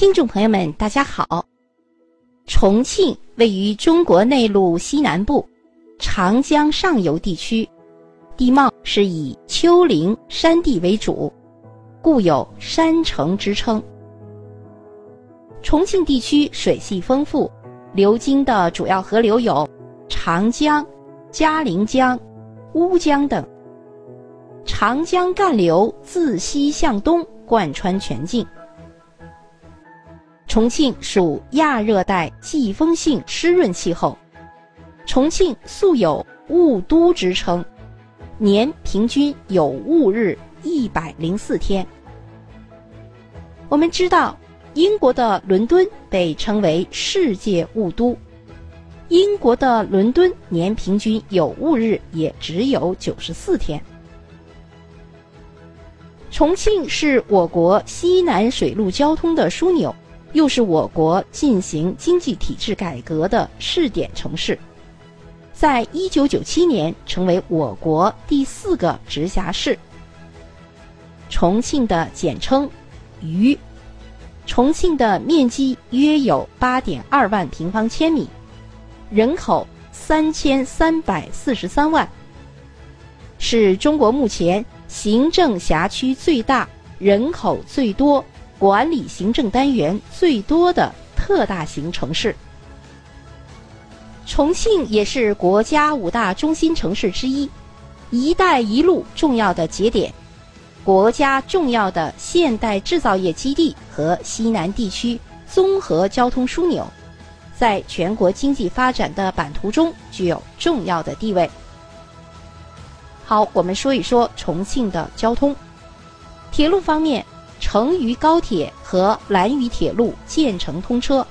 听众朋友们，大家好。重庆位于中国内陆西南部，长江上游地区，地貌是以丘陵山地为主，故有“山城”之称。重庆地区水系丰富，流经的主要河流有长江、嘉陵江、乌江等。长江干流自西向东贯穿全境。重庆属亚热带季风性湿润气候，重庆素有“雾都”之称，年平均有雾日一百零四天。我们知道，英国的伦敦被称为“世界雾都”，英国的伦敦年平均有雾日也只有九十四天。重庆是我国西南水陆交通的枢纽。又是我国进行经济体制改革的试点城市，在一九九七年成为我国第四个直辖市。重庆的简称“渝”，重庆的面积约有八点二万平方千米，人口三千三百四十三万，是中国目前行政辖区最大、人口最多。管理行政单元最多的特大型城市，重庆也是国家五大中心城市之一，“一带一路”重要的节点，国家重要的现代制造业基地和西南地区综合交通枢纽，在全国经济发展的版图中具有重要的地位。好，我们说一说重庆的交通，铁路方面。成渝高铁和兰渝铁路建成通车，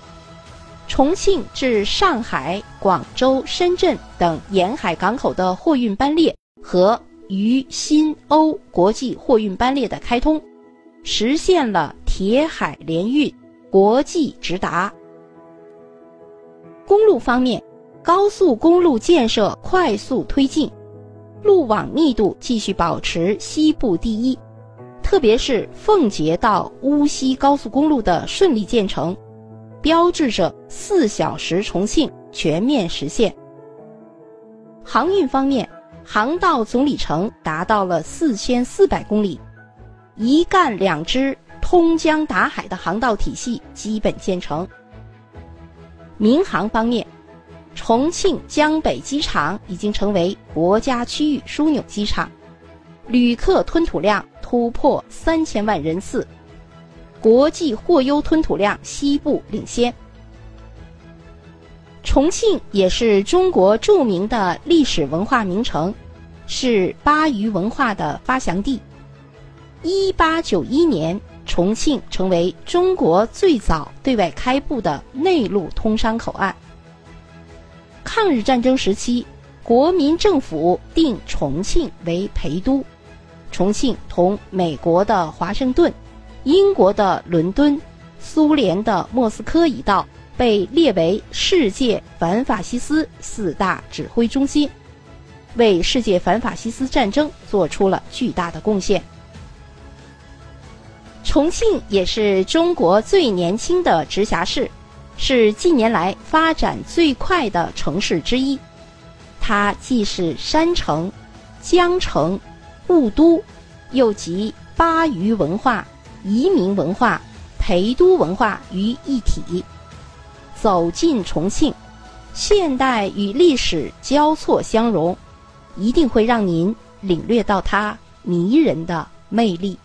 重庆至上海、广州、深圳等沿海港口的货运班列和渝新欧国际货运班列的开通，实现了铁海联运、国际直达。公路方面，高速公路建设快速推进，路网密度继续保持西部第一。特别是奉节到乌溪高速公路的顺利建成，标志着四小时重庆全面实现。航运方面，航道总里程达到了四千四百公里，一干两支通江达海的航道体系基本建成。民航方面，重庆江北机场已经成为国家区域枢纽机场，旅客吞吐量。突破三千万人次，国际货优吞吐量西部领先。重庆也是中国著名的历史文化名城，是巴渝文化的发祥地。一八九一年，重庆成为中国最早对外开埠的内陆通商口岸。抗日战争时期，国民政府定重庆为陪都。重庆同美国的华盛顿、英国的伦敦、苏联的莫斯科一道，被列为世界反法西斯四大指挥中心，为世界反法西斯战争做出了巨大的贡献。重庆也是中国最年轻的直辖市，是近年来发展最快的城市之一。它既是山城、江城。雾都，又集巴渝文化、移民文化、陪都文化于一体。走进重庆，现代与历史交错相融，一定会让您领略到它迷人的魅力。